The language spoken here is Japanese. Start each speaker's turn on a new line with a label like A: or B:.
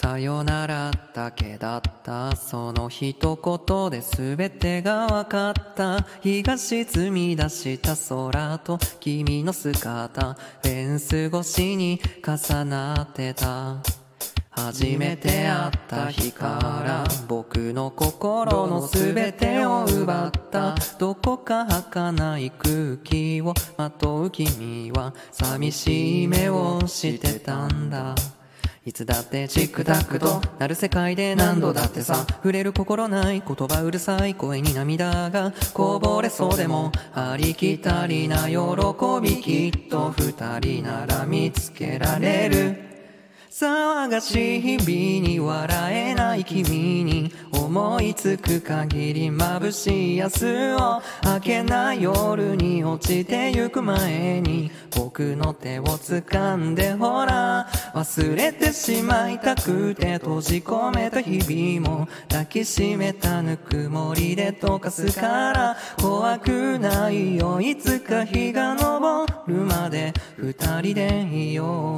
A: さよならだけだった。その一言で全てがわかった。日が沈み出した空と君の姿フェンス越しに重なってた。初めて会った日から僕の心の全てを奪った。どこか儚い空気をまとう君は寂しい目をしてたんだ。いつだってチックタックとなる世界で何度だってさ触れる心ない言葉うるさい声に涙がこぼれそうでもありきたりな喜びきっと二人なら見つけられる。騒がしい日々に笑えない君に思いつく限り眩しい明日を明けない夜に落ちてゆく前に僕の手を掴んでほら。忘れてしまいたくて閉じ込めた日々も抱きしめたぬくもりで溶かすから怖くないよいつか日が昇るまで二人でいよう